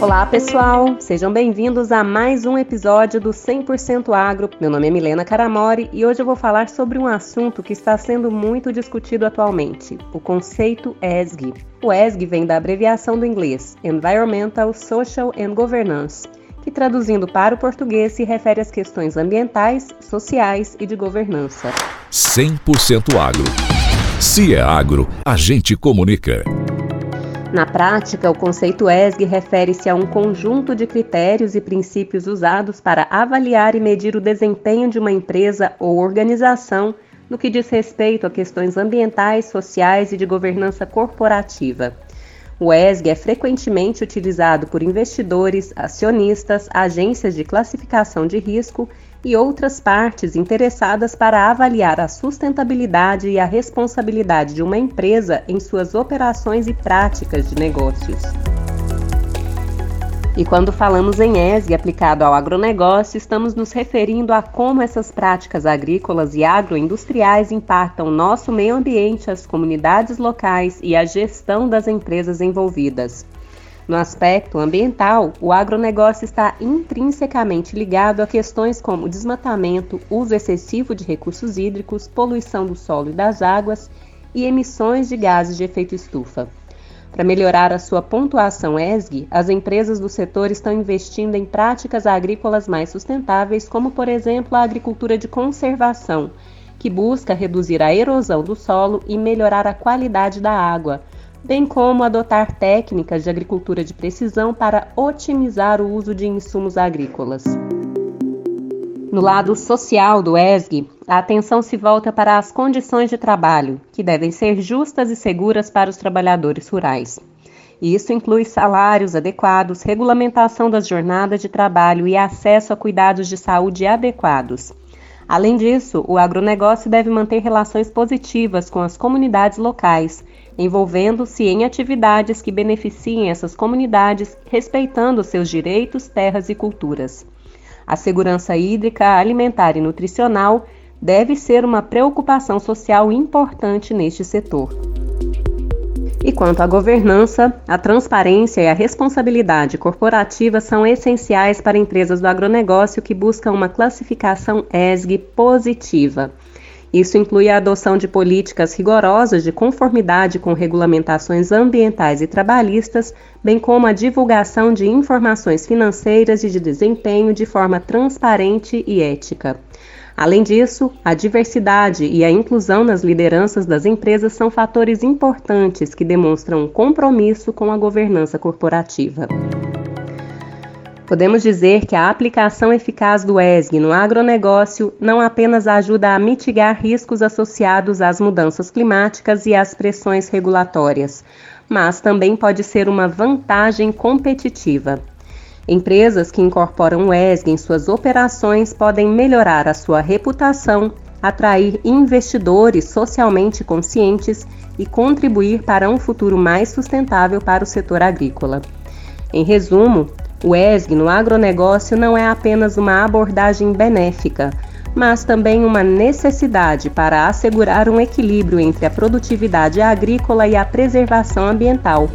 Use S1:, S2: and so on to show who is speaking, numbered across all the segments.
S1: Olá, pessoal! Sejam bem-vindos a mais um episódio do 100% Agro. Meu nome é Milena Caramori e hoje eu vou falar sobre um assunto que está sendo muito discutido atualmente, o conceito ESG. O ESG vem da abreviação do inglês Environmental, Social and Governance, que traduzindo para o português se refere às questões ambientais, sociais e de governança.
S2: 100% Agro. Se é agro, a gente comunica.
S1: Na prática, o conceito ESG refere-se a um conjunto de critérios e princípios usados para avaliar e medir o desempenho de uma empresa ou organização no que diz respeito a questões ambientais, sociais e de governança corporativa. O ESG é frequentemente utilizado por investidores, acionistas, agências de classificação de risco e outras partes interessadas para avaliar a sustentabilidade e a responsabilidade de uma empresa em suas operações e práticas de negócios. E quando falamos em ESG aplicado ao agronegócio, estamos nos referindo a como essas práticas agrícolas e agroindustriais impactam nosso meio ambiente, as comunidades locais e a gestão das empresas envolvidas. No aspecto ambiental, o agronegócio está intrinsecamente ligado a questões como desmatamento, uso excessivo de recursos hídricos, poluição do solo e das águas e emissões de gases de efeito estufa. Para melhorar a sua pontuação ESG, as empresas do setor estão investindo em práticas agrícolas mais sustentáveis, como, por exemplo, a agricultura de conservação, que busca reduzir a erosão do solo e melhorar a qualidade da água, bem como adotar técnicas de agricultura de precisão para otimizar o uso de insumos agrícolas. No lado social do ESG, a atenção se volta para as condições de trabalho, que devem ser justas e seguras para os trabalhadores rurais. Isso inclui salários adequados, regulamentação das jornadas de trabalho e acesso a cuidados de saúde adequados. Além disso, o agronegócio deve manter relações positivas com as comunidades locais, envolvendo-se em atividades que beneficiem essas comunidades, respeitando seus direitos, terras e culturas. A segurança hídrica, alimentar e nutricional deve ser uma preocupação social importante neste setor. E quanto à governança, a transparência e a responsabilidade corporativa são essenciais para empresas do agronegócio que buscam uma classificação ESG positiva. Isso inclui a adoção de políticas rigorosas de conformidade com regulamentações ambientais e trabalhistas, bem como a divulgação de informações financeiras e de desempenho de forma transparente e ética. Além disso, a diversidade e a inclusão nas lideranças das empresas são fatores importantes que demonstram um compromisso com a governança corporativa. Podemos dizer que a aplicação eficaz do ESG no agronegócio não apenas ajuda a mitigar riscos associados às mudanças climáticas e às pressões regulatórias, mas também pode ser uma vantagem competitiva. Empresas que incorporam o ESG em suas operações podem melhorar a sua reputação, atrair investidores socialmente conscientes e contribuir para um futuro mais sustentável para o setor agrícola. Em resumo, o ESG no agronegócio não é apenas uma abordagem benéfica, mas também uma necessidade para assegurar um equilíbrio entre a produtividade agrícola e a preservação ambiental,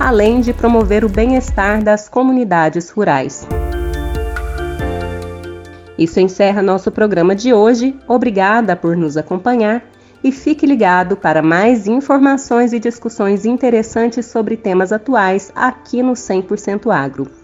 S1: além de promover o bem-estar das comunidades rurais. Isso encerra nosso programa de hoje. Obrigada por nos acompanhar e fique ligado para mais informações e discussões interessantes sobre temas atuais aqui no 100% Agro.